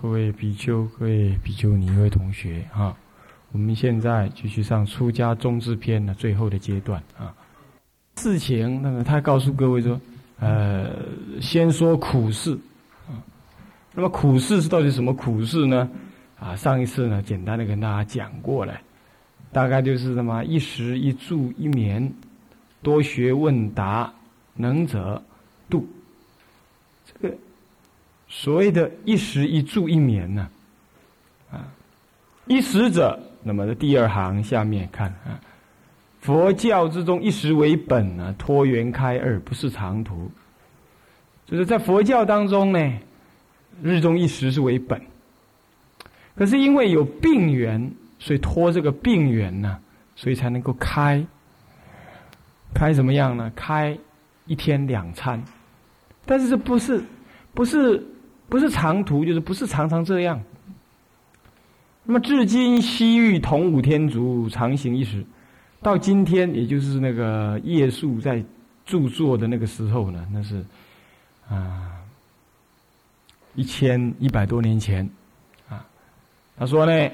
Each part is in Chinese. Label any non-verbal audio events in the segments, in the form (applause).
各位比丘、各位比丘尼、各位同学啊，我们现在继续上出家中智篇的最后的阶段啊。事情，那么他告诉各位说，呃，先说苦事啊。那么苦事是到底什么苦事呢？啊，上一次呢，简单的跟大家讲过了，大概就是什么一食一住一眠，多学问答，能者度。所谓的一食一住一眠呢，啊，一食者，那么在第二行下面看啊，佛教之中一食为本呢，脱缘开二不是长途，就是在佛教当中呢，日中一食是为本，可是因为有病缘，所以脱这个病缘呢，所以才能够开，开什么样呢？开一天两餐，但是这不是不是。不是长途，就是不是常常这样。那么至今西域同五天竺常行一时，到今天也就是那个叶树在著作的那个时候呢，那是啊一千一百多年前啊。他说呢，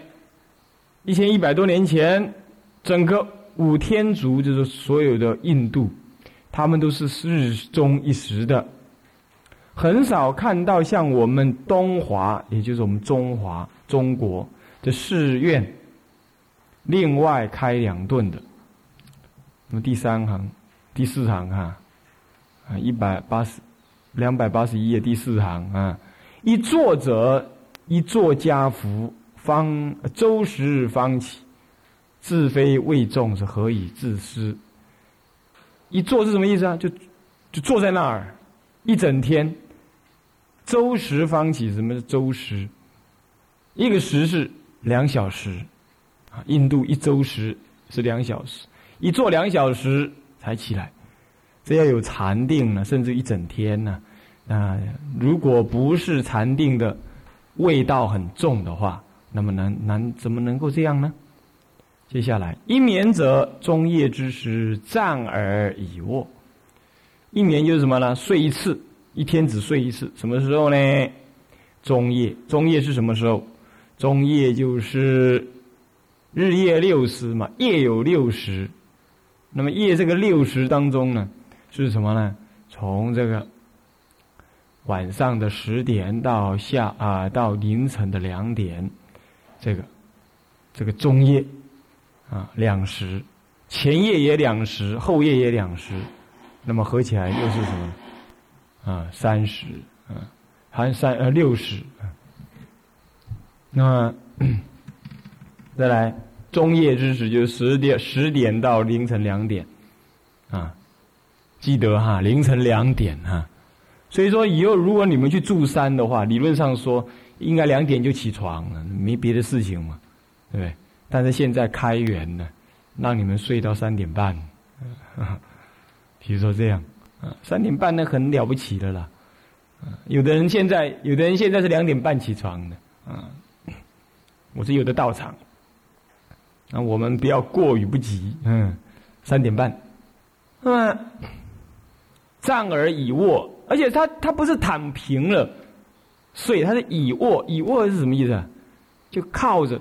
一千一百多年前，整个五天竺就是所有的印度，他们都是日中一时的。很少看到像我们东华，也就是我们中华中国的寺院，另外开两顿的。那么第三行、第四行哈，啊，一百八十、两百八十一页第四行啊，一坐者一坐家福方周时方起，自非为众是何以自私？一坐是什么意思啊？就就坐在那儿一整天。周时方起，什么是周时？一个时是两小时，啊，印度一周时是两小时，一坐两小时才起来，这要有禅定呢，甚至一整天呢。啊，如果不是禅定的味道很重的话，那么能能怎么能够这样呢？接下来，一眠者中夜之时，站而已卧。一眠就是什么呢？睡一次。一天只睡一次，什么时候呢？中夜，中夜是什么时候？中夜就是日夜六时嘛，夜有六时。那么夜这个六时当中呢，是什么呢？从这个晚上的十点到下啊，到凌晨的两点，这个这个中夜啊两时，前夜也两时，后夜也两时，那么合起来又是什么？啊，三十，嗯，含三呃六十，那 (clears throat) 再来中夜之时，就是十点十点到凌晨两点，啊，记得哈，凌晨两点哈，所以说以后如果你们去住山的话，理论上说应该两点就起床了，没别的事情嘛，对不对？但是现在开园呢，让你们睡到三点半，(laughs) 比如说这样。啊，三点半那很了不起的啦，有的人现在，有的人现在是两点半起床的，啊，我是有的到场，那我们不要过于不及，嗯，三点半，那么站而已卧，而且他他不是躺平了睡，他是倚卧，倚卧是什么意思？就靠着，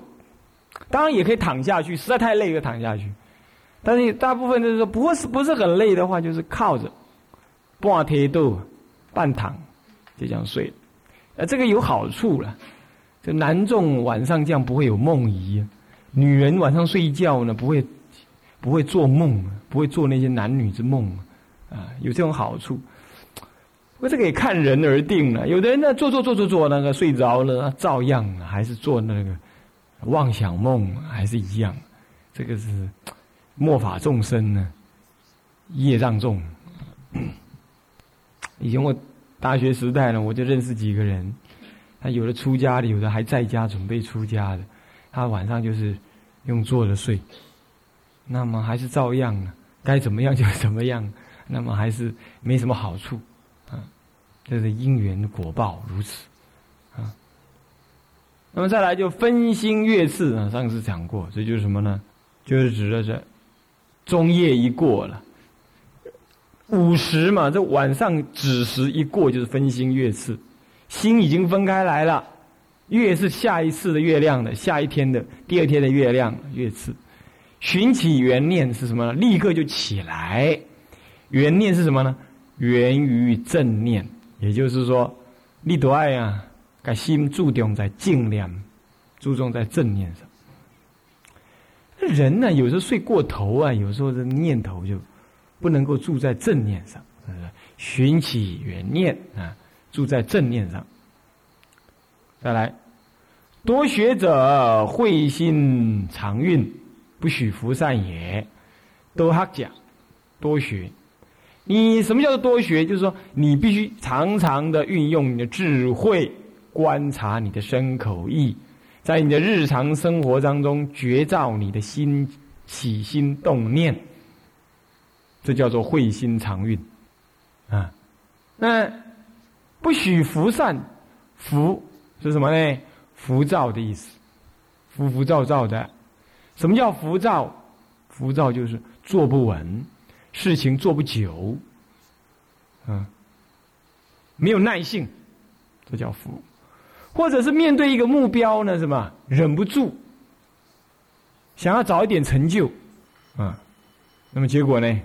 当然也可以躺下去，实在太累就躺下去，但是大部分就是说，不是不是很累的话，就是靠着。半贴肚，半躺，就这样睡。呃，这个有好处了。这男众晚上这样不会有梦遗，女人晚上睡觉呢不会不会做梦，不会做那些男女之梦，啊，有这种好处。不过这个也看人而定了。有的人呢做做做做做那个睡着了，照样还是做那个妄想梦，还是一样。这个是末法众生呢，业障重。以前我大学时代呢，我就认识几个人，他有的出家的，有的还在家准备出家的。他晚上就是用坐着睡，那么还是照样呢，该怎么样就怎么样，那么还是没什么好处，啊，这是因缘果报如此，啊，那么再来就分心月次啊，上次讲过，这就是什么呢？就是指的是中夜一过了，午时嘛，这晚上子时一过就是分心月次，心已经分开来了。月是下一次的月亮的，下一天的第二天的月亮月次，寻起原念是什么呢？立刻就起来，原念是什么呢？源于正念，也就是说，你多爱啊，把心注重在静念，注重在正念上。人呢，有时候睡过头啊，有时候这念头就不能够住在正念上，是不是？寻起缘念啊，住在正念上。再来，多学者慧心常运，不许浮善也。多学讲，多学。你什么叫做多学？就是说，你必须常常的运用你的智慧，观察你的身口意，在你的日常生活当中觉照你的心起心动念。这叫做慧心常运啊。那不许浮散，浮。是什么呢？浮躁的意思，浮浮躁躁的。什么叫浮躁？浮躁就是坐不稳，事情做不久，嗯，没有耐性，这叫浮。或者是面对一个目标呢，什么忍不住，想要早一点成就，啊，那么结果呢，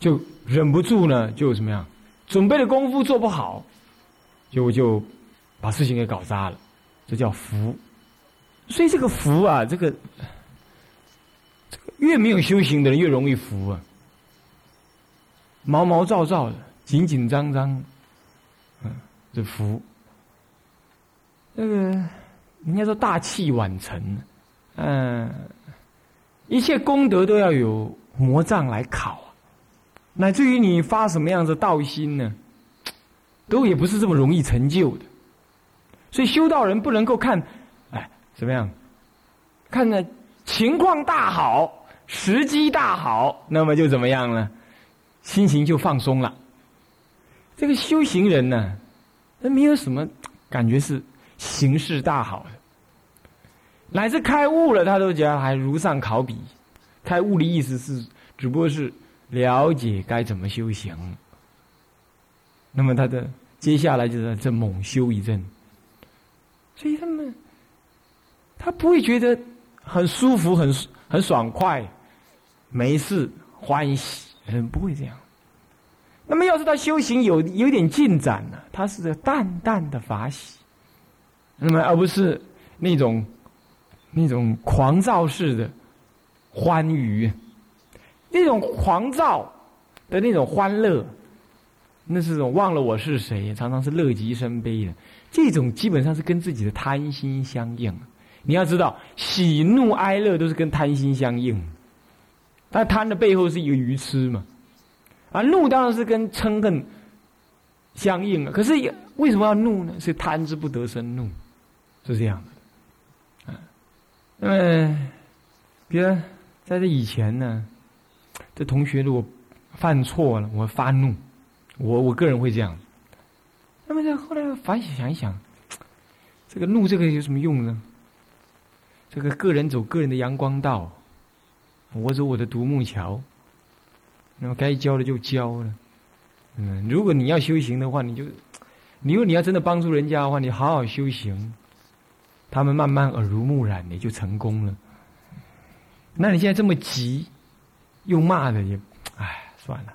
就忍不住呢，就怎么样？准备的功夫做不好，就就。把事情给搞砸了，这叫福。所以这个福啊，这个这个越没有修行的人越容易福啊。毛毛躁躁的，紧紧张张，嗯，这福。那个人家说大器晚成，嗯，一切功德都要有魔障来考，乃至于你发什么样的道心呢，都也不是这么容易成就的。所以修道人不能够看，哎，怎么样？看呢情况大好，时机大好，那么就怎么样呢？心情就放松了。这个修行人呢，他没有什么感觉是形势大好的，乃至开悟了，他都觉得还如上考比。开悟的意思是，只不过是了解该怎么修行。那么他的接下来就是这猛修一阵。所以他们，他不会觉得很舒服、很很爽快、没事、欢喜，人不会这样。那么，要是他修行有有点进展了，他是个淡淡的法喜，那么而不是那种那种狂躁式的欢愉，那种狂躁的那种欢乐，那是种忘了我是谁，常常是乐极生悲的。这种基本上是跟自己的贪心相应。你要知道，喜怒哀乐都是跟贪心相应。但贪的背后是一个愚痴嘛，啊，怒当然是跟嗔恨相应了。可是为什么要怒呢？是贪之不得生怒，是这样的。啊，那么，比如在这以前呢，这同学如果犯错了，我发怒，我我个人会这样。那么，后来反省想一想，这个怒这个有什么用呢？这个个人走个人的阳光道，我走我的独木桥。那么该教的就教了。嗯，如果你要修行的话，你就，你如果你要真的帮助人家的话，你好好修行，他们慢慢耳濡目染，你就成功了。那你现在这么急，又骂的也，哎，算了。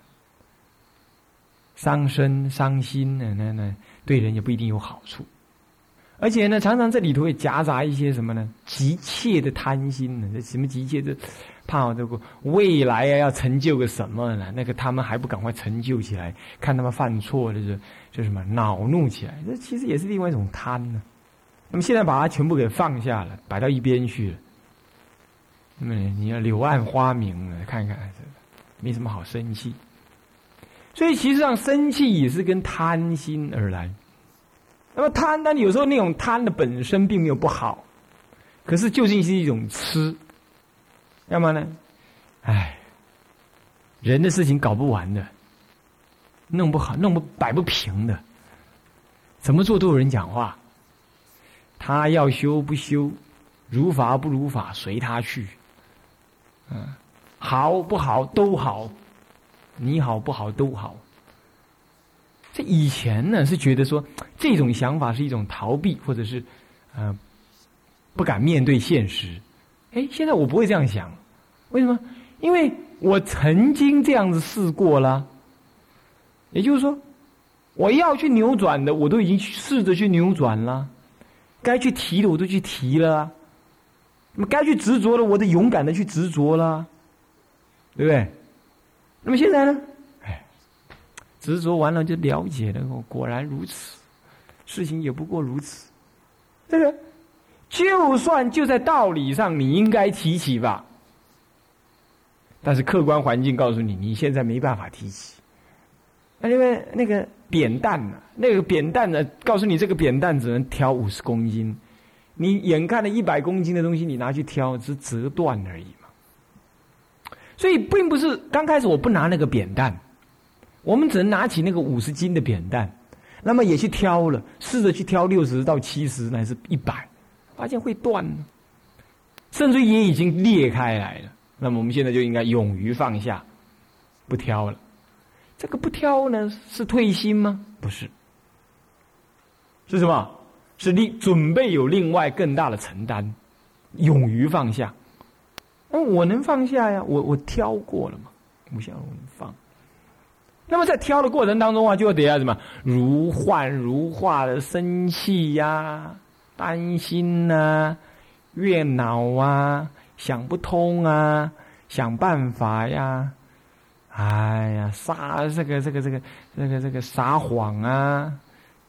伤身伤心呢，那那对人也不一定有好处，而且呢，常常这里头会夹杂一些什么呢？急切的贪心呢？这什么急切的？怕这个未来啊要成就个什么呢？那个他们还不赶快成就起来？看他们犯错，的是就什么恼怒起来？这其实也是另外一种贪呢。那么现在把它全部给放下了，摆到一边去了。那你要柳暗花明了，看看，没什么好生气。所以，其实上生气也是跟贪心而来。那么贪，但有时候那种贪的本身并没有不好，可是究竟是一种痴。要么呢？唉，人的事情搞不完的，弄不好，弄不摆不平的，怎么做都有人讲话。他要修不修，如法不如法，随他去。嗯，好不好都好，你好不好都好。这以前呢是觉得说这种想法是一种逃避，或者是嗯不敢面对现实。哎，现在我不会这样想，为什么？因为我曾经这样子试过了。也就是说，我要去扭转的，我都已经试着去扭转了；该去提的，我都去提了；那么该去执着的，我得勇敢的去执着了，对不对？那么现在呢？哎，执着完了就了解了，果然如此，事情也不过如此。这个。就算就在道理上，你应该提起吧。但是客观环境告诉你，你现在没办法提起。那因为那个扁担呢？那个扁担呢？告诉你，这个扁担只能挑五十公斤。你眼看着一百公斤的东西，你拿去挑，只折断而已嘛。所以，并不是刚开始我不拿那个扁担，我们只能拿起那个五十斤的扁担，那么也去挑了，试着去挑六十到七十，乃至一百。发现会断，甚至也已经裂开来了。那么我们现在就应该勇于放下，不挑了。这个不挑呢，是退心吗？不是，是什么？是你准备有另外更大的承担，勇于放下。那我能放下呀？我我挑过了嘛？我想我能放。那么在挑的过程当中啊，就得要什么？如幻如化的生气呀。担心呐，怨恼啊，想不通啊，想办法呀，哎呀，撒这个这个这个这个这个撒谎啊，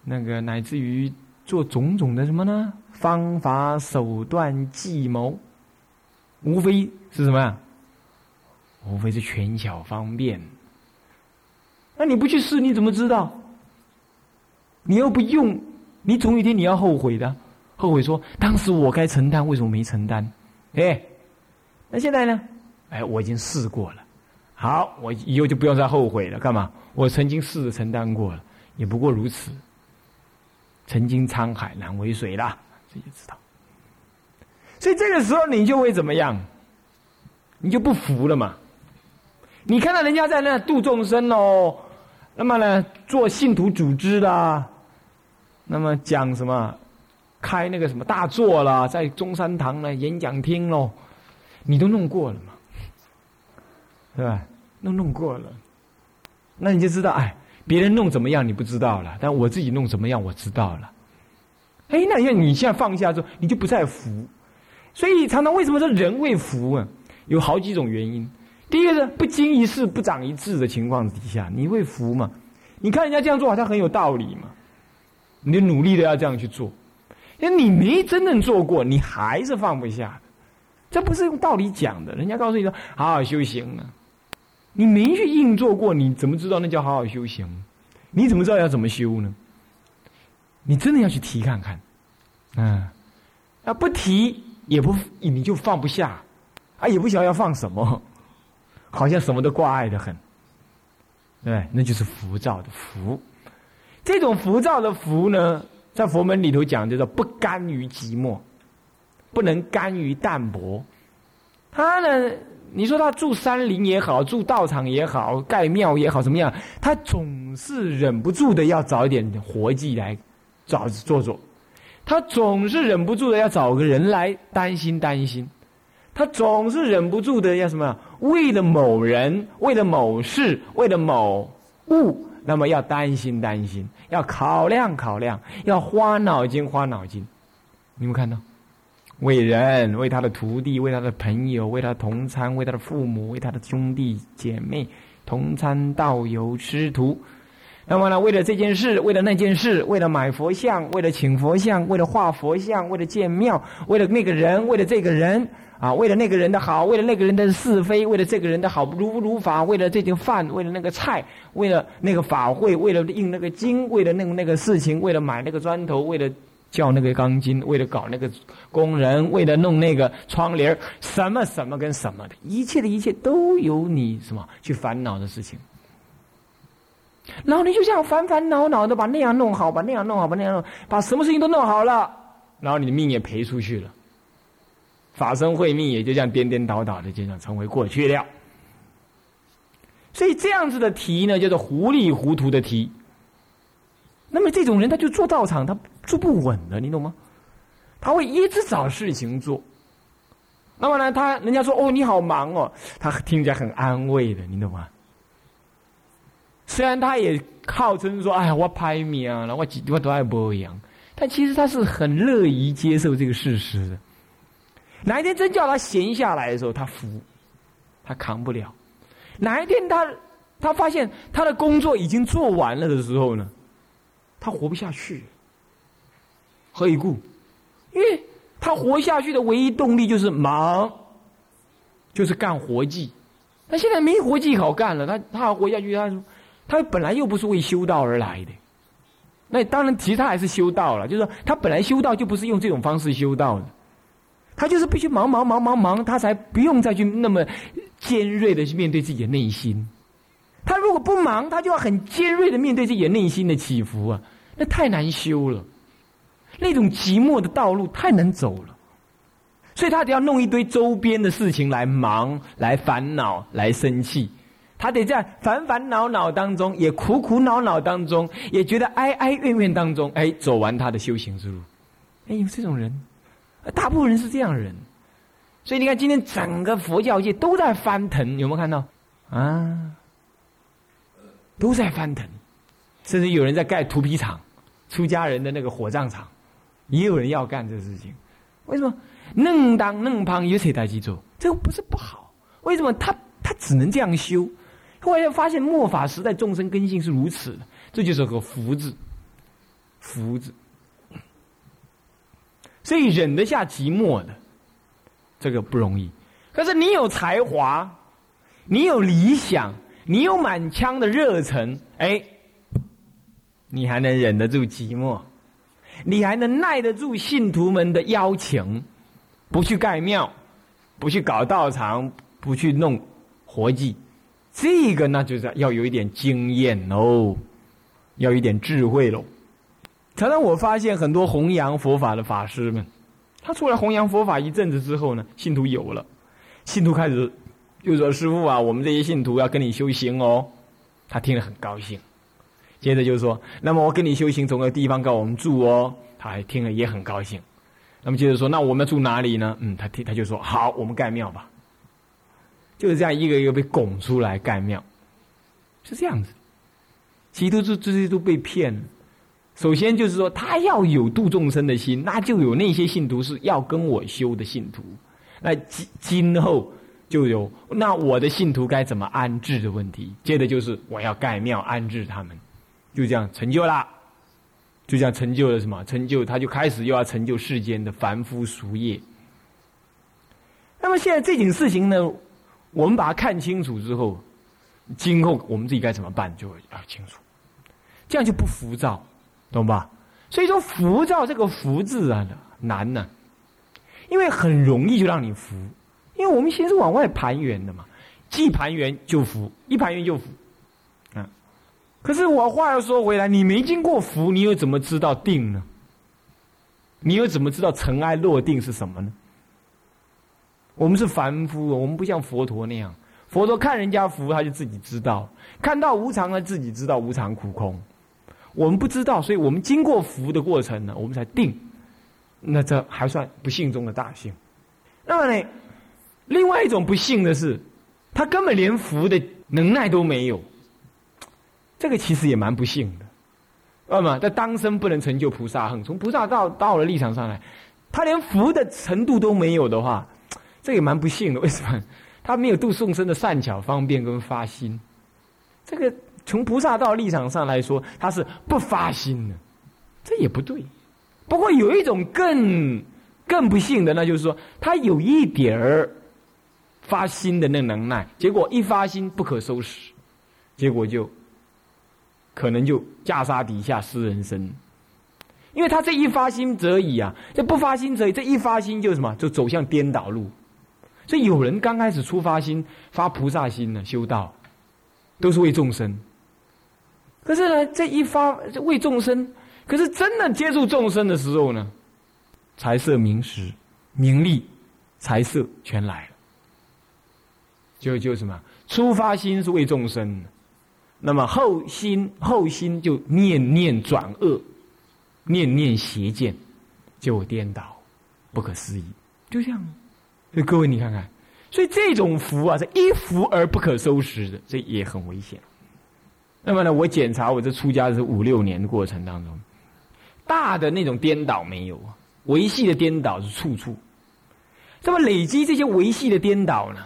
那个乃至于做种种的什么呢？方法手段计谋，无非是什么呀？无非是权巧方便。那你不去试，你怎么知道？你又不用，你总有一天你要后悔的。后悔说：“当时我该承担，为什么没承担？”哎，那现在呢？哎，我已经试过了。好，我以后就不用再后悔了。干嘛？我曾经试着承担过了，也不过如此。曾经沧海难为水啦，这就知道。所以这个时候你就会怎么样？你就不服了嘛？你看到人家在那度众生哦，那么呢，做信徒组织啦，那么讲什么？开那个什么大座啦，在中山堂呢演讲厅喽，你都弄过了嘛，对吧？都弄过了，那你就知道，哎，别人弄怎么样你不知道了，但我自己弄怎么样我知道了。哎，那要你现在放下之后，你就不再服，所以常常为什么说人会服啊？有好几种原因。第一个是不经一事不长一智的情况底下，你会服吗？你看人家这样做好像很有道理嘛，你努力的要这样去做。因为你没真正做过，你还是放不下，这不是用道理讲的。人家告诉你说好好修行啊，你没去硬做过，你怎么知道那叫好好修行？你怎么知道要怎么修呢？你真的要去提看看，嗯，啊不提也不你就放不下，啊也不晓得要放什么，好像什么都挂碍的很，对，那就是浮躁的浮，这种浮躁的浮呢？在佛门里头讲，叫做不甘于寂寞，不能甘于淡泊。他呢，你说他住山林也好，住道场也好，盖庙也好，怎么样？他总是忍不住的要找一点活计来找做做。他总是忍不住的要找个人来担心担心。他总是忍不住的要什么？为了某人，为了某事，为了某物。那么要担心担心，要考量考量，要花脑筋花脑筋。你们看到，为人，为他的徒弟，为他的朋友，为他同参，为他的父母，为他的兄弟姐妹，同参道友师徒。那么呢，为了这件事，为了那件事，为了买佛像，为了请佛像，为了画佛像，为了建庙，为了那个人，为了这个人。啊，为了那个人的好，为了那个人的是非，为了这个人的好如不如法，为了这顿饭，为了那个菜，为了那个法会，为了印那个经，为了那个那个事情，为了买那个砖头，为了叫那个钢筋，为了搞那个工人，为了弄那个窗帘什么什么跟什么的，一切的一切都有你什么去烦恼的事情。然后你就这样烦烦恼恼的把那样弄好，把那样弄好，把那样弄，把什么事情都弄好了，然后你的命也赔出去了，法身慧命也就这样颠颠倒倒的，就这样成为过去了。所以这样子的题呢，叫做糊里糊涂的题。那么这种人，他就做道场，他坐不稳的，你懂吗？他会一直找事情做。那么呢，他人家说哦，你好忙哦，他听起来很安慰的，你懂吗？虽然他也号称说：“哎呀，我拍命了，我几我都爱播养。”但其实他是很乐意接受这个事实的。哪一天真叫他闲下来的时候，他服，他扛不了。哪一天他他发现他的工作已经做完了的时候呢，他活不下去。何以故？因为他活下去的唯一动力就是忙，就是干活计。他现在没活计好干了，他他要活下去，他。他本来又不是为修道而来的，那当然，其他还是修道了。就是说，他本来修道就不是用这种方式修道的，他就是必须忙忙忙忙忙，他才不用再去那么尖锐的去面对自己的内心。他如果不忙，他就要很尖锐的面对自己的内心的起伏啊，那太难修了。那种寂寞的道路太难走了，所以他得要弄一堆周边的事情来忙、来烦恼、来生气。他得在烦烦恼恼当中，也苦苦恼恼当中，也觉得哀哀怨怨当中，哎，走完他的修行之路。哎，有这种人，大部分人是这样人。所以你看，今天整个佛教界都在翻腾，有没有看到？啊，都在翻腾，甚至有人在盖土坯厂，出家人的那个火葬场，也有人要干这事情。为什么？嫩当嫩旁有谁代去做？这个不是不好。为什么？他他只能这样修。后来发现末法时代众生根性是如此的，这就是个福字，福字。所以忍得下寂寞的，这个不容易。可是你有才华，你有理想，你有满腔的热忱，哎，你还能忍得住寂寞，你还能耐得住信徒们的邀请，不去盖庙，不去搞道场，不去弄活计。这个那就是要有一点经验哦，要一点智慧喽。常常我发现很多弘扬佛法的法师们，他出来弘扬佛法一阵子之后呢，信徒有了，信徒开始就说：“师傅啊，我们这些信徒要跟你修行哦。”他听了很高兴。接着就说：“那么我跟你修行，总有地方给我们住哦。”他还听了也很高兴。那么接着说：“那我们住哪里呢？”嗯，他听他就说：“好，我们盖庙吧。”就是这样一个一个被拱出来盖庙，是这样子。其实这这些都被骗了。首先就是说，他要有度众生的心，那就有那些信徒是要跟我修的信徒。那今今后就有那我的信徒该怎么安置的问题。接着就是我要盖庙安置他们，就这样成就了，就这样成就了什么？成就他就开始又要成就世间的凡夫俗业。那么现在这件事情呢？我们把它看清楚之后，今后我们自己该怎么办就要清楚，这样就不浮躁，懂吧？所以说浮躁这个“浮”字啊难呢，因为很容易就让你浮，因为我们心是往外盘圆的嘛，既盘圆就浮，一盘圆就浮，可是我话又说回来，你没经过福，你又怎么知道定呢？你又怎么知道尘埃落定是什么呢？我们是凡夫，我们不像佛陀那样。佛陀看人家福，他就自己知道；看到无常，他自己知道无常苦空。我们不知道，所以我们经过福的过程呢，我们才定。那这还算不幸中的大幸。那么呢，另外一种不幸的是，他根本连福的能耐都没有。这个其实也蛮不幸的。那么，他当生不能成就菩萨行，从菩萨到到了立场上来，他连福的程度都没有的话。(tsk) 这也蛮不幸的，为什么？他没有度众生的善巧方便跟发心。这个从菩萨道立场上来说，他是不发心的，这也不对。不过有一种更更不幸的，那就是说，他有一点儿发心的那能耐，结果一发心不可收拾，结果就可能就袈裟底下失人身。因为他这一发心则已啊，这不发心则已，这一发心就什么，就走向颠倒路。所以有人刚开始出发心，发菩萨心呢，修道，都是为众生。可是呢，这一发为众生，可是真的接触众生的时候呢，财色名食、名利、财色全来了。就就什么，出发心是为众生，那么后心后心就念念转恶，念念邪见，就颠倒，不可思议，就这样。所以各位，你看看，所以这种福啊，是一福而不可收拾的，这也很危险。那么呢，我检查我这出家是五六年的过程当中，大的那种颠倒没有啊，维系的颠倒是处处。那么累积这些维系的颠倒呢，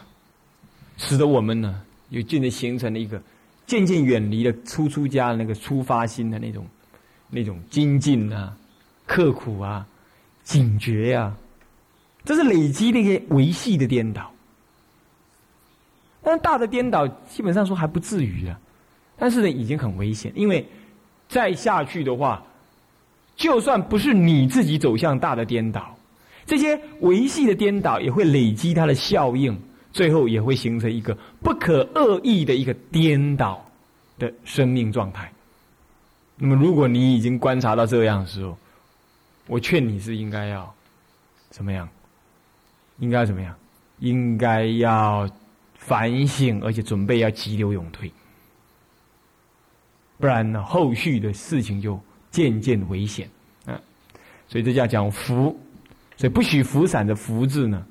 使得我们呢，又渐渐形成了一个渐渐远离了初出家那个出发心的那种那种精进啊、刻苦啊、警觉呀。这是累积那些维系的颠倒，但大的颠倒基本上说还不至于啊，但是呢已经很危险，因为再下去的话，就算不是你自己走向大的颠倒，这些维系的颠倒也会累积它的效应，最后也会形成一个不可恶意的一个颠倒的生命状态。那么，如果你已经观察到这样的时候，我劝你是应该要怎么样？应该怎么样？应该要反省，而且准备要急流勇退，不然呢，后续的事情就渐渐危险。嗯，所以这叫讲福，所以不许福散的福字呢，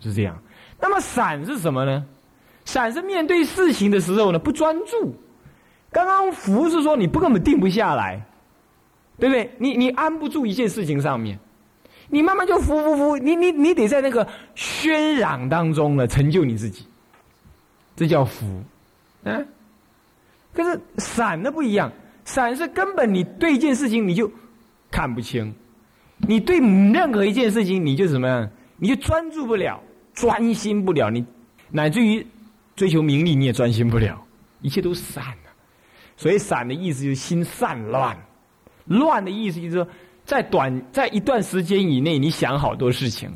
是这样。那么散是什么呢？散是面对事情的时候呢，不专注。刚刚浮是说你不根本定不下来，对不对？你你安不住一件事情上面。你慢慢就浮浮浮，你你你得在那个喧嚷当中呢，成就你自己，这叫浮，嗯。可是散的不一样，散是根本你对一件事情你就看不清，你对任何一件事情你就怎么样，你就专注不了，专心不了，你乃至于追求名利你也专心不了，一切都散了。所以散的意思就是心散乱，乱的意思就是说。在短在一段时间以内，你想好多事情。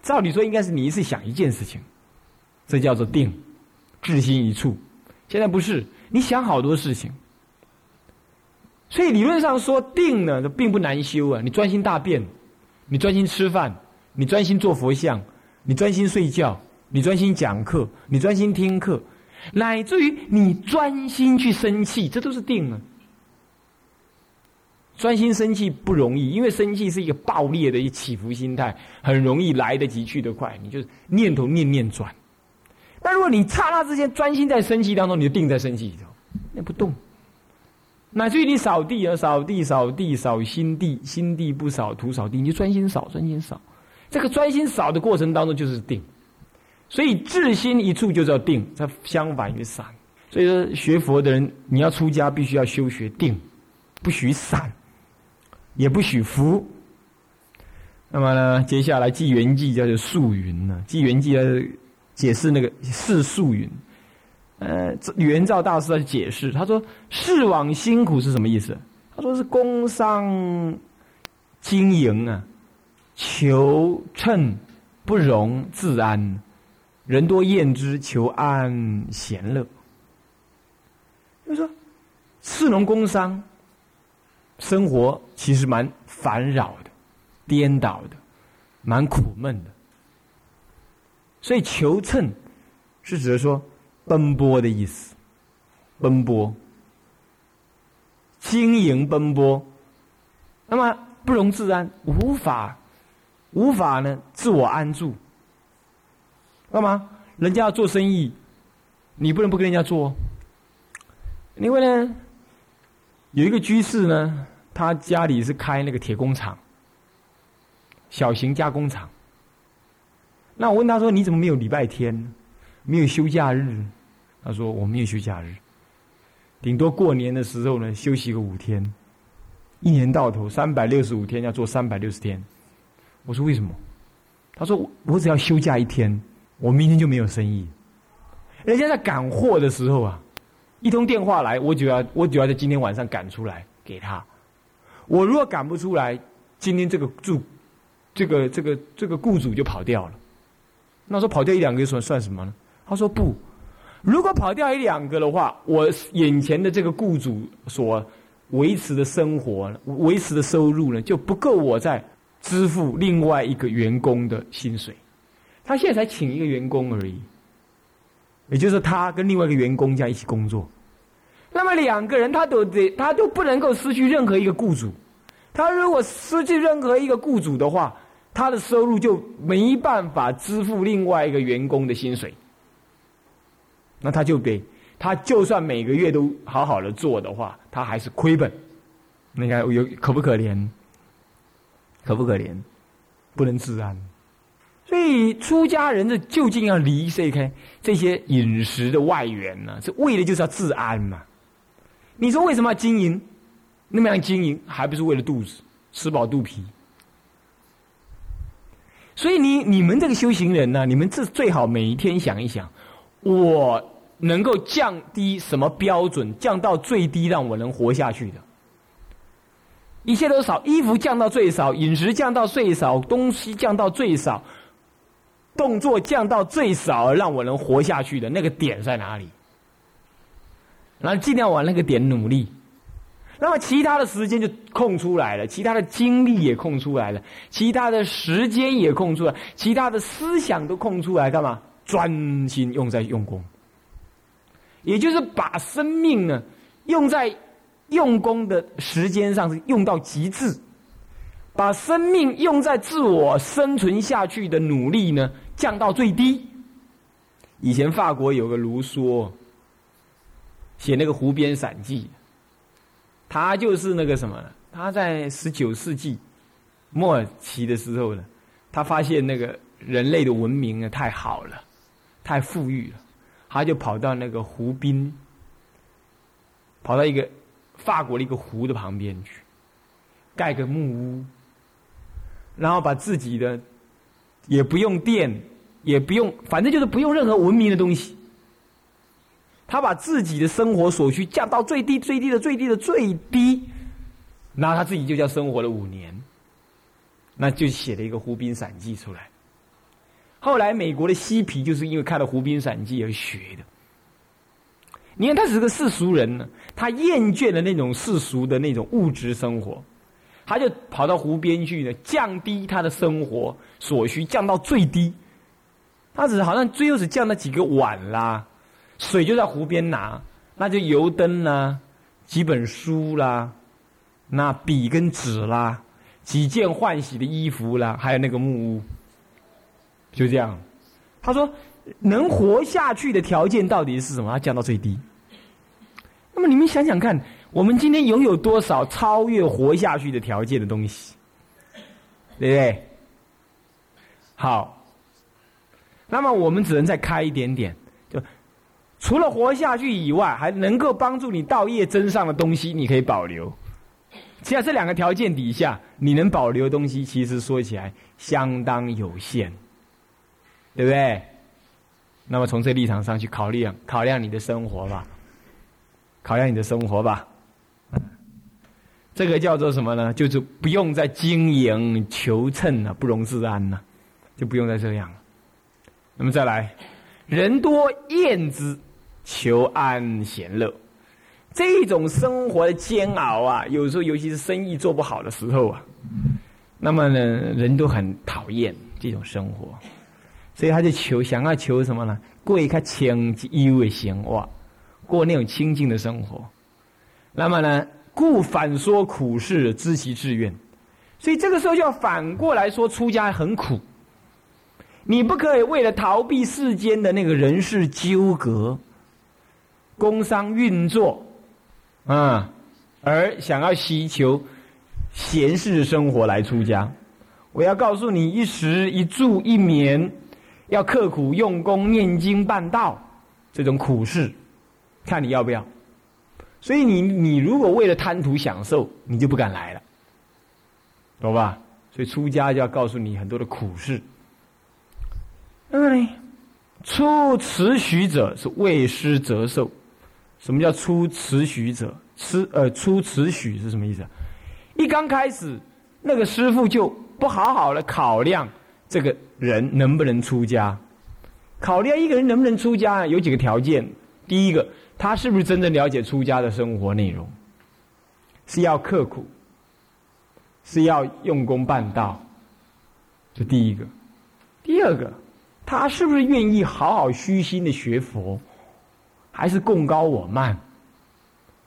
照理说，应该是你一次想一件事情，这叫做定，志心一处。现在不是，你想好多事情。所以理论上说，定呢，并不难修啊。你专心大便，你专心吃饭，你专心做佛像，你专心睡觉，你专心讲课，你专心听课，乃至于你专心去生气，这都是定啊。专心生气不容易，因为生气是一个爆裂的一起伏心态，很容易来得及去得快。你就念头念念转，但如果你刹那之间专心在生气当中，你就定在生气里头，那不动。乃至于你扫地啊，扫地扫地扫心地，心地不扫土扫地，你就专心扫专心扫。这个专心扫的过程当中就是定，所以智心一处就叫定，它相反于散。所以说学佛的人，你要出家必须要修学定，不许散。也不许服。那么呢，接下来《纪元记》叫做素云呢，《纪元记》来解释那个世素云。呃，元照大师在解释，他说：“世往辛苦是什么意思？他说是工商经营啊，求称不容自安，人多厌之，求安闲乐。”就说士农工商。生活其实蛮烦扰的、颠倒的、蛮苦闷的，所以求称是指的说奔波的意思，奔波、经营奔波，那么不容自安，无法无法呢自我安住。干嘛？人家要做生意，你不能不跟人家做，因为呢，有一个居士呢。他家里是开那个铁工厂，小型加工厂。那我问他说：“你怎么没有礼拜天，没有休假日？”他说：“我没有休假日，顶多过年的时候呢休息个五天，一年到头三百六十五天要做三百六十天。”我说：“为什么？”他说：“我只要休假一天，我明天就没有生意。人家在赶货的时候啊，一通电话来，我就要我就要在今天晚上赶出来给他。”我如果赶不出来，今天这个住，这个这个这个雇主就跑掉了。那说跑掉一两个算算什么呢？他说不，如果跑掉一两个的话，我眼前的这个雇主所维持的生活、维持的收入呢，就不够我在支付另外一个员工的薪水。他现在才请一个员工而已，也就是他跟另外一个员工在一起工作。那么两个人他都得，他都不能够失去任何一个雇主。他如果失去任何一个雇主的话，他的收入就没办法支付另外一个员工的薪水。那他就得，他就算每个月都好好的做的话，他还是亏本。你看有可不可怜？可不可怜？不能自安。所以出家人这究竟要离开这些饮食的外援呢？这为的就是要自安嘛？你说为什么要经营？那么样经营，还不是为了肚子吃饱肚皮？所以你你们这个修行人呢，你们这最好每一天想一想，我能够降低什么标准，降到最低，让我能活下去的。一切都少，衣服降到最少，饮食降到最少，东西降到最少，动作降到最少，让我能活下去的那个点在哪里？然后尽量往那个点努力，那么其他的时间就空出来了，其他的精力也空出来了，其他的时间也空出来，其他的思想都空出来，干嘛？专心用在用功，也就是把生命呢用在用功的时间上是用到极致，把生命用在自我生存下去的努力呢降到最低。以前法国有个卢梭。写那个《湖边散记》，他就是那个什么？他在十九世纪末期的时候呢，他发现那个人类的文明呢太好了，太富裕了，他就跑到那个湖滨，跑到一个法国的一个湖的旁边去，盖个木屋，然后把自己的也不用电，也不用，反正就是不用任何文明的东西。他把自己的生活所需降到最低、最低的、最低的最低，然后他自己就叫生活了五年，那就写了一个《湖滨散记》出来。后来美国的嬉皮就是因为看了《湖滨散记》而学的。你看他是个世俗人呢，他厌倦了那种世俗的那种物质生活，他就跑到湖边去呢，降低他的生活所需，降到最低。他只是好像最后只降了几个碗啦。水就在湖边拿，那就油灯啦，几本书啦，那笔跟纸啦，几件换洗的衣服啦，还有那个木屋，就这样。他说，能活下去的条件到底是什么？他降到最低。那么你们想想看，我们今天拥有多少超越活下去的条件的东西，对不对？好，那么我们只能再开一点点。就除了活下去以外，还能够帮助你道业增上的东西，你可以保留。其实这两个条件底下，你能保留的东西，其实说起来相当有限，对不对？那么从这立场上去考虑，考量你的生活吧，考量你的生活吧。这个叫做什么呢？就是不用再经营求称了，不容自安了，就不用再这样了。那么再来，人多厌之。求安闲乐，这种生活的煎熬啊，有时候尤其是生意做不好的时候啊，那么呢，人都很讨厌这种生活，所以他就求想要求什么呢？过一个清幽的生活，过那种清静的生活。那么呢，故反说苦事，知其志愿。所以这个时候就要反过来说，出家很苦。你不可以为了逃避世间的那个人事纠葛。工商运作，啊，而想要希求闲适生活来出家，我要告诉你，一食一住一眠，要刻苦用功念经办道，这种苦事，看你要不要。所以你你如果为了贪图享受，你就不敢来了，懂吧？所以出家就要告诉你很多的苦事。那么呢，出持许者是为师折寿。什么叫出持许者？持呃出持许是什么意思？一刚开始，那个师傅就不好好的考量这个人能不能出家。考虑一个人能不能出家，有几个条件。第一个，他是不是真正了解出家的生活内容？是要刻苦，是要用功办道，这第一个。第二个，他是不是愿意好好虚心的学佛，还是共高我慢？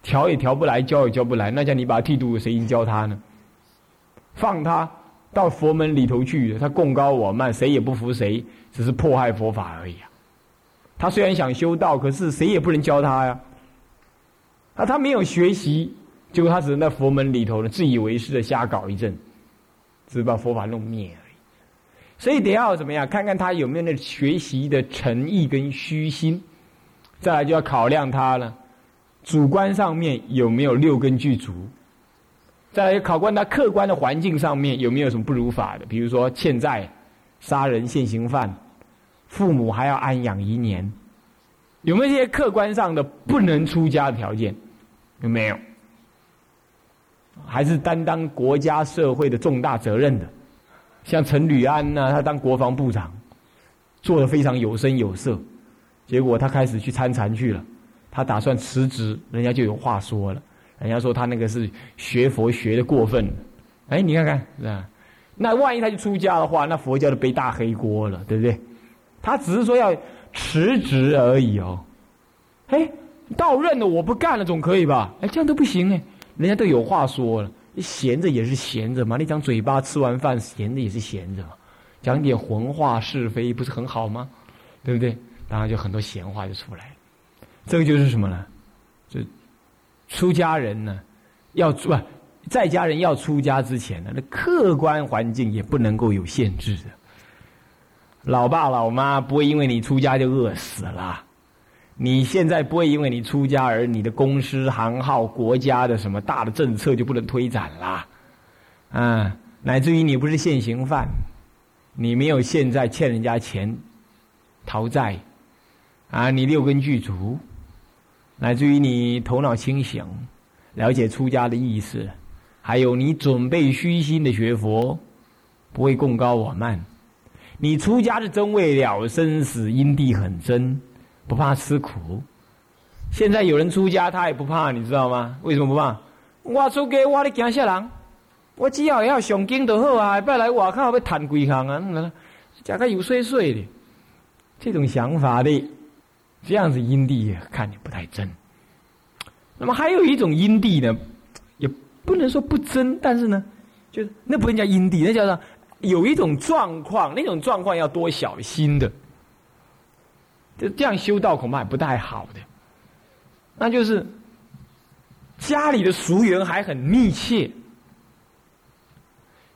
调也调不来，教也教不来，那叫你把他剃度，谁教他呢？放他到佛门里头去，他共高我慢，谁也不服谁，只是迫害佛法而已啊！他虽然想修道，可是谁也不能教他呀。啊，他没有学习，结果他只能在佛门里头呢，自以为是的瞎搞一阵，只是把佛法弄灭而已。所以得要怎么样？看看他有没有那学习的诚意跟虚心，再来就要考量他了。主观上面有没有六根具足？再来考官他客观的环境上面有没有什么不如法的？比如说欠债、杀人、现行犯、父母还要安养一年，有没有这些客观上的不能出家的条件？有没有？还是担当国家社会的重大责任的？像陈履安呢，他当国防部长，做的非常有声有色，结果他开始去参禅去了。他打算辞职，人家就有话说了。人家说他那个是学佛学的过分。哎，你看看是吧？那万一他就出家的话，那佛教就背大黑锅了，对不对？他只是说要辞职而已哦。哎，到任了我不干了总可以吧？哎，这样都不行哎，人家都有话说了。闲着也是闲着嘛，那张嘴巴吃完饭闲着也是闲着嘛，讲点混话是非不是很好吗？对不对？当然就很多闲话就出来。这个就是什么呢？就出家人呢，要不在家人要出家之前呢，那客观环境也不能够有限制的。老爸老妈不会因为你出家就饿死了，你现在不会因为你出家而你的公司行号、国家的什么大的政策就不能推展啦，啊，乃至于你不是现行犯，你没有现在欠人家钱逃债，啊，你六根具足。乃至于你头脑清醒，了解出家的意思，还有你准备虚心的学佛，不会共高我慢。你出家是真为了生死因地很真，不怕吃苦。现在有人出家，他也不怕，你知道吗？为什么不怕？我出家，我咧惊啥人？我只要要上经就好啊！不要来外靠要谈几行啊？加个有碎碎的，这种想法的。这样子因地看你不太真，那么还有一种因地呢，也不能说不真，但是呢，就是那不能叫因地，那叫做有一种状况，那种状况要多小心的，就这样修道恐怕也不太好的，那就是家里的俗缘还很密切，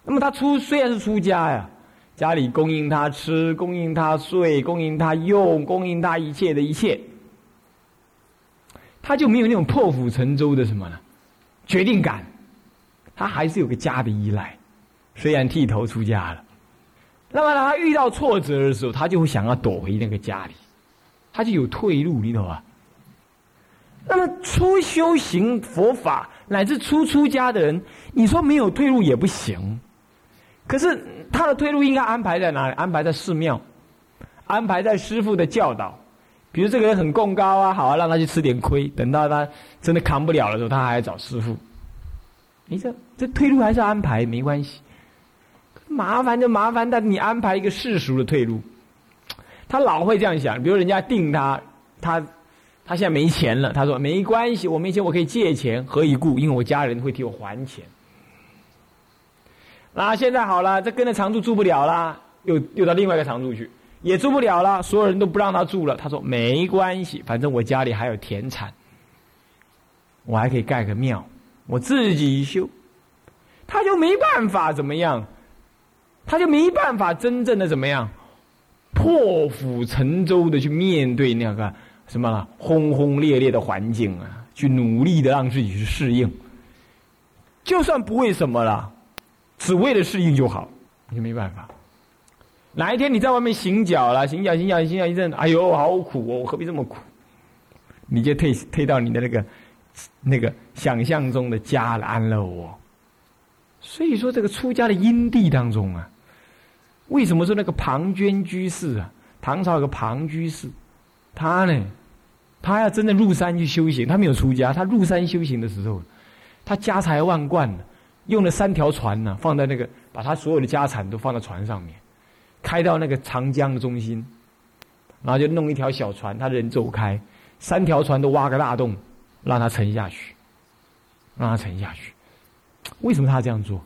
那么他出虽然是出家呀。家里供应他吃，供应他睡，供应他用，供应他一切的一切，他就没有那种破釜沉舟的什么呢？决定感，他还是有个家的依赖。虽然剃头出家了，那么他遇到挫折的时候，他就会想要躲回那个家里，他就有退路，你懂吧？那么初修行佛法乃至初出家的人，你说没有退路也不行。可是他的退路应该安排在哪里？安排在寺庙，安排在师傅的教导。比如这个人很供高啊，好啊，让他去吃点亏。等到他真的扛不了的时候，他还找师傅。你这这退路还是安排没关系，麻烦就麻烦，但你安排一个世俗的退路，他老会这样想。比如人家定他，他他现在没钱了，他说没关系，我没钱我可以借钱，何以故？因为我家人会替我还钱。那现在好了，这跟着常住住不了了，又又到另外一个常住去，也住不了了。所有人都不让他住了。他说没关系，反正我家里还有田产，我还可以盖个庙，我自己修。他就没办法怎么样，他就没办法真正的怎么样，破釜沉舟的去面对那个什么轰轰烈烈的环境啊，去努力的让自己去适应。就算不为什么了。只为了适应就好，你没办法。哪一天你在外面行脚了，行脚行脚行脚一阵，哎呦，好苦哦！我何必这么苦？你就退退到你的那个那个想象中的家了，安乐窝。所以说，这个出家的因地当中啊，为什么说那个庞涓居士啊？唐朝有个庞居士，他呢，他要真的入山去修行，他没有出家，他入山修行的时候，他家财万贯的用了三条船呢，放在那个，把他所有的家产都放在船上面，开到那个长江的中心，然后就弄一条小船，他人走开，三条船都挖个大洞，让他沉下去，让他沉下去。为什么他这样做？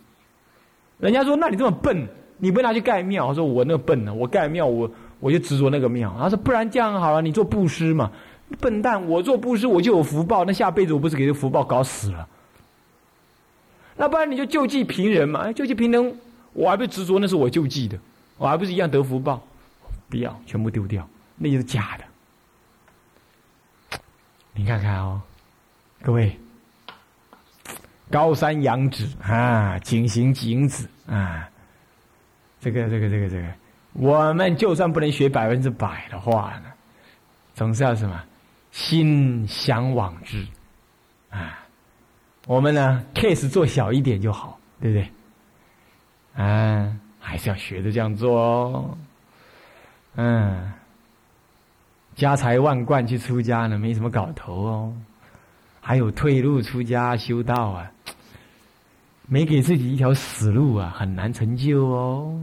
人家说：“那你这么笨，你不拿去盖庙？”他说：“我那笨呢，我盖庙，我我就执着那个庙。”他说：“不然这样好了，你做布施嘛。”笨蛋，我做布施我就有福报，那下辈子我不是给这福报搞死了？那不然你就救济贫人嘛？救济贫人，我还不执着那是我救济的，我还不是一样得福报？不要，全部丢掉，那就是假的。你看看哦，各位。高山仰止啊，景行景止啊，这个这个这个这个，我们就算不能学百分之百的话呢，总是要什么心向往之啊。我们呢，case 做小一点就好，对不对？啊，还是要学着这样做哦。嗯，家财万贯去出家呢，没什么搞头哦。还有退路出家修道啊，没给自己一条死路啊，很难成就哦。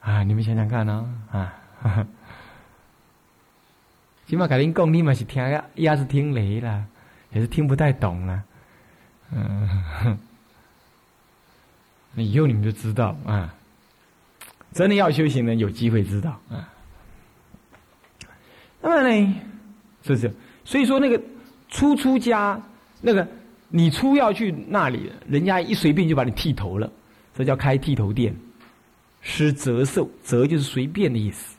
啊，你们想想看呢啊！(laughs) 起码改天讲，你嘛是听呀，也是听雷了，也是听不太懂了。嗯，那以后你们就知道啊，真的要修行呢，有机会知道啊。那么呢，是不是？所以说那个。出出家，那个你出要去那里，人家一随便就把你剃头了，这叫开剃头店。施折寿，折就是随便的意思，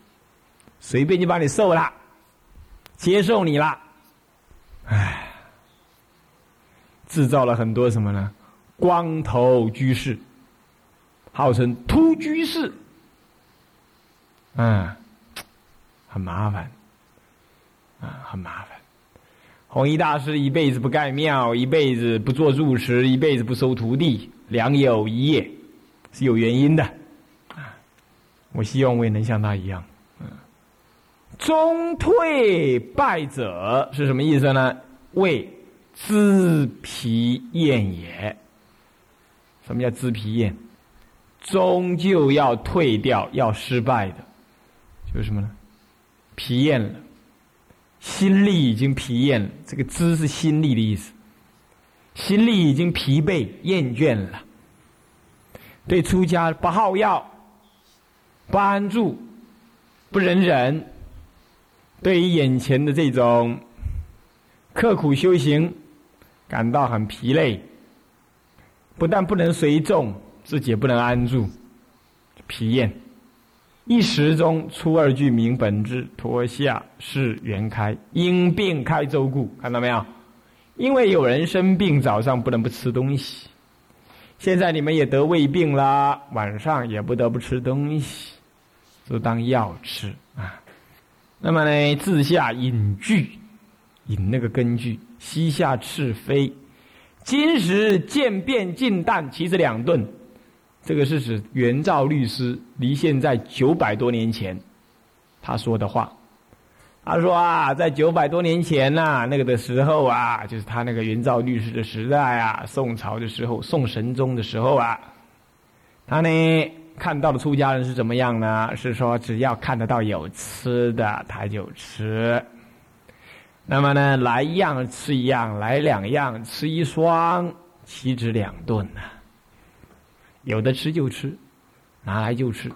随便就把你瘦了，接受你了，唉，制造了很多什么呢？光头居士，号称秃居士，嗯，很麻烦，啊，很麻烦。弘一大师一辈子不盖庙，一辈子不做住持，一辈子不收徒弟，良有一业，是有原因的。啊，我希望我也能像他一样。嗯，中退败者是什么意思呢？为资皮厌也。什么叫资皮厌？终究要退掉，要失败的，就是什么呢？疲厌了。心力已经疲厌了，这个“知”是心力的意思。心力已经疲惫、厌倦了，对出家不好药、不安住、不忍忍，对于眼前的这种刻苦修行感到很疲累，不但不能随众，自己也不能安住，疲厌。一时中出二句明本质，脱下是缘开，因病开周故，看到没有？因为有人生病，早上不能不吃东西。现在你们也得胃病啦，晚上也不得不吃东西，就当药吃啊。那么呢，自下隐居，引那个根据，膝下赤飞，今时渐变尽淡，其实两顿。这个是指元照律师离现在九百多年前他说的话。他说啊，在九百多年前呐，那个的时候啊，就是他那个元照律师的时代啊，宋朝的时候，宋神宗的时候啊，他呢看到的出家人是怎么样呢？是说只要看得到有吃的，他就吃。那么呢，来一样吃一样，来两样吃一双，岂止两顿呢？有的吃就吃，拿来就吃。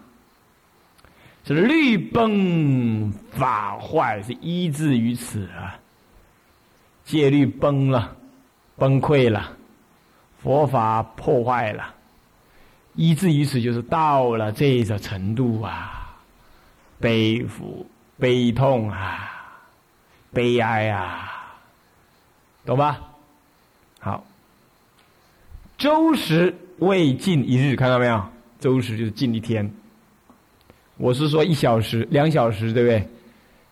这律崩法坏是依之于此啊，戒律崩了，崩溃了，佛法破坏了，依之于此就是到了这个程度啊，悲苦、悲痛啊，悲哀啊，懂吧？好，周时。未尽一日，看到没有？周时就是尽一天。我是说一小时、两小时，对不对？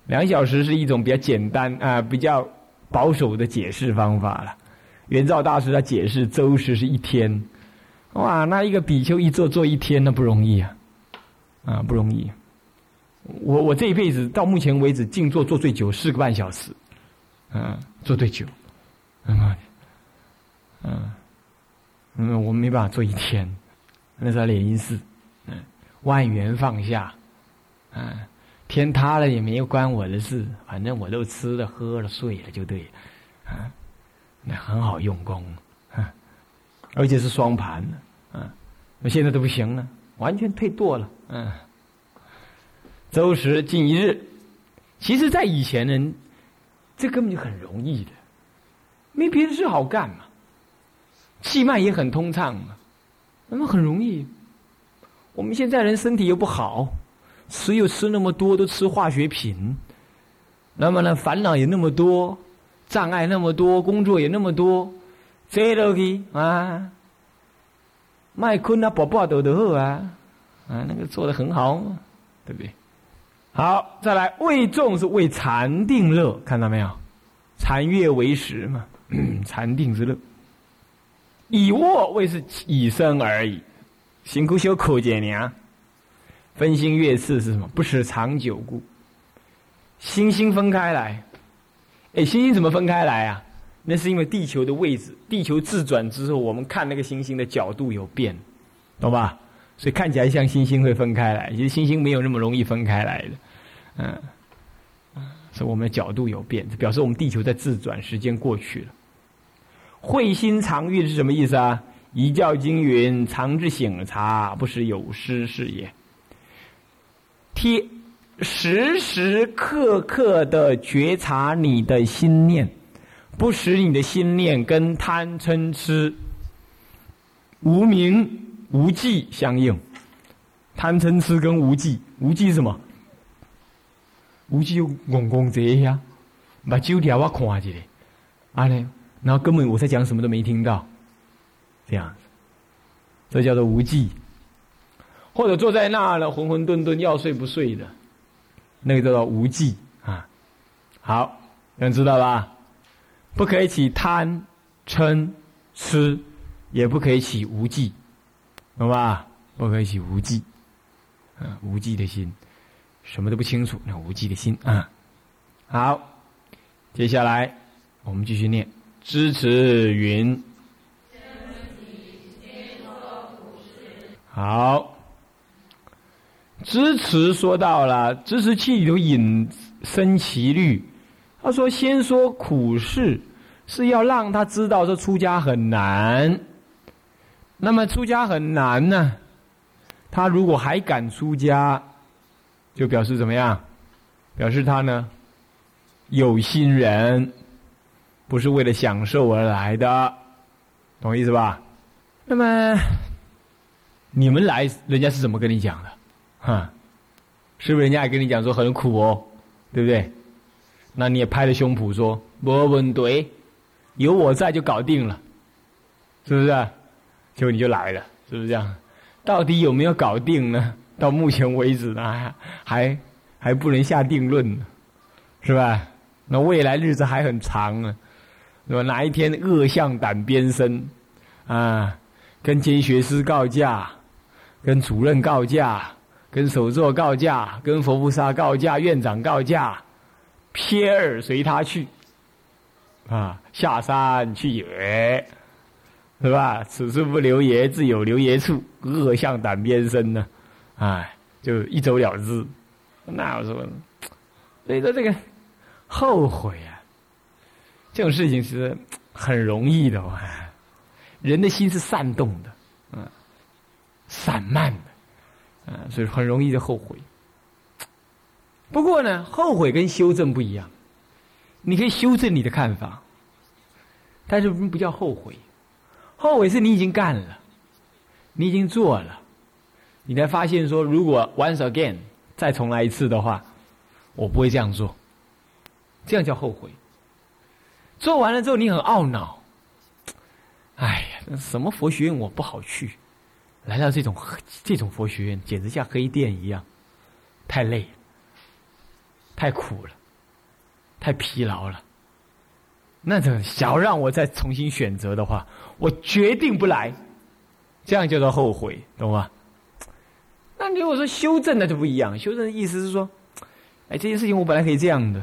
两小时是一种比较简单啊、比较保守的解释方法了。元照大师他解释周时是一天，哇，那一个比丘一坐坐一天，那不容易啊，啊，不容易。我我这一辈子到目前为止静坐坐最久四个半小时，嗯，坐最久，嗯，嗯，嗯，我没办法坐一天，那是莲因寺，嗯，万缘放下，嗯，天塌了也没有关我的事，反正我都吃了喝了睡了就对了，啊，那很好用功，啊，而且是双盘的，啊，那现在都不行了，完全退堕了，嗯。周时近一日，其实，在以前呢，这根本就很容易的，没别的事好干嘛，气脉也很通畅嘛，那么很容易。我们现在人身体又不好，吃又吃那么多，都吃化学品，那么呢，烦恼也那么多，障碍那么多，工作也那么多，这都去啊，麦昆啊，宝宝都都好啊，啊，那个做的很好，对不对？好，再来为众是为禅定乐，看到没有？禅悦为食嘛，(clears throat) 禅定之乐。以卧为是以身而已，辛苦修口见娘。分心悦次是什么？不使长久故。星星分开来，哎，星星怎么分开来啊？那是因为地球的位置，地球自转之后，我们看那个星星的角度有变，懂吧？所以看起来像星星会分开来，其实星星没有那么容易分开来的，嗯，所以我们的角度有变，表示我们地球在自转，时间过去了。慧心常蕴是什么意思啊？一教经云：常至醒察，不时有失是也。贴时时刻刻的觉察你的心念，不使你的心念跟贪嗔痴无名。无忌相应，贪嗔痴跟无忌，无忌是什么？无忌就拱拱这一下，把酒条我看起来，啊嘞，然后根本我在讲什么都没听到，这样子，这叫做无忌。或者坐在那了浑浑沌沌要睡不睡的，那个叫做无忌啊。好，能知道吧？不可以起贪嗔痴，也不可以起无忌。懂吧？不可以起无忌，啊，无忌的心，什么都不清楚，那无忌的心啊。好，接下来我们继续念：支持云。好，支持说到了，支持器里头引生其虑。他说：“先说苦事，是要让他知道这出家很难。”那么出家很难呢，他如果还敢出家，就表示怎么样？表示他呢有心人，不是为了享受而来的，懂意思吧？那么你们来，人家是怎么跟你讲的？哈，是不是人家也跟你讲说很苦哦，对不对？那你也拍着胸脯说没问题，有我在就搞定了，是不是？结果你就来了，是不是这样？到底有没有搞定呢？(laughs) 到目前为止呢，还还不能下定论，是吧？那未来日子还很长呢，是吧？哪一天恶向胆边生，啊，跟监学师告假，跟主任告假，跟首座告假，跟佛菩萨告假，院长告假，撇儿随他去，啊，下山去也。是吧？此处不留爷，自有留爷处。恶向胆边生呢，哎，就一走了之。那我说，所以说这个后悔啊，这种事情是很容易的哇。人的心是散动的，嗯，散漫的，嗯，所以很容易就后悔。不过呢，后悔跟修正不一样，你可以修正你的看法，但是不叫后悔。后悔是你已经干了，你已经做了，你才发现说，如果 once again 再重来一次的话，我不会这样做，这样叫后悔。做完了之后，你很懊恼，哎呀，什么佛学院我不好去，来到这种这种佛学院，简直像黑店一样，太累，太苦了，太疲劳了。那这想让我再重新选择的话。我决定不来，这样叫做后悔，懂吗？那你如果说修正，那就不一样。修正的意思是说，哎，这件事情我本来可以这样的，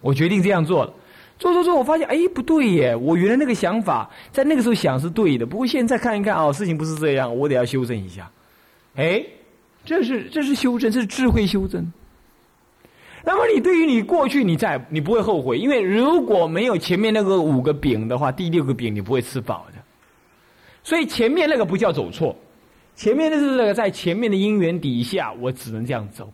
我决定这样做了，做做做，我发现，哎，不对耶，我原来那个想法在那个时候想是对的，不过现在看一看，哦，事情不是这样，我得要修正一下。哎，这是这是修正，这是智慧修正。那么你对于你过去，你再你不会后悔，因为如果没有前面那个五个饼的话，第六个饼你不会吃饱的。所以前面那个不叫走错，前面的是那个在前面的因缘底下，我只能这样走。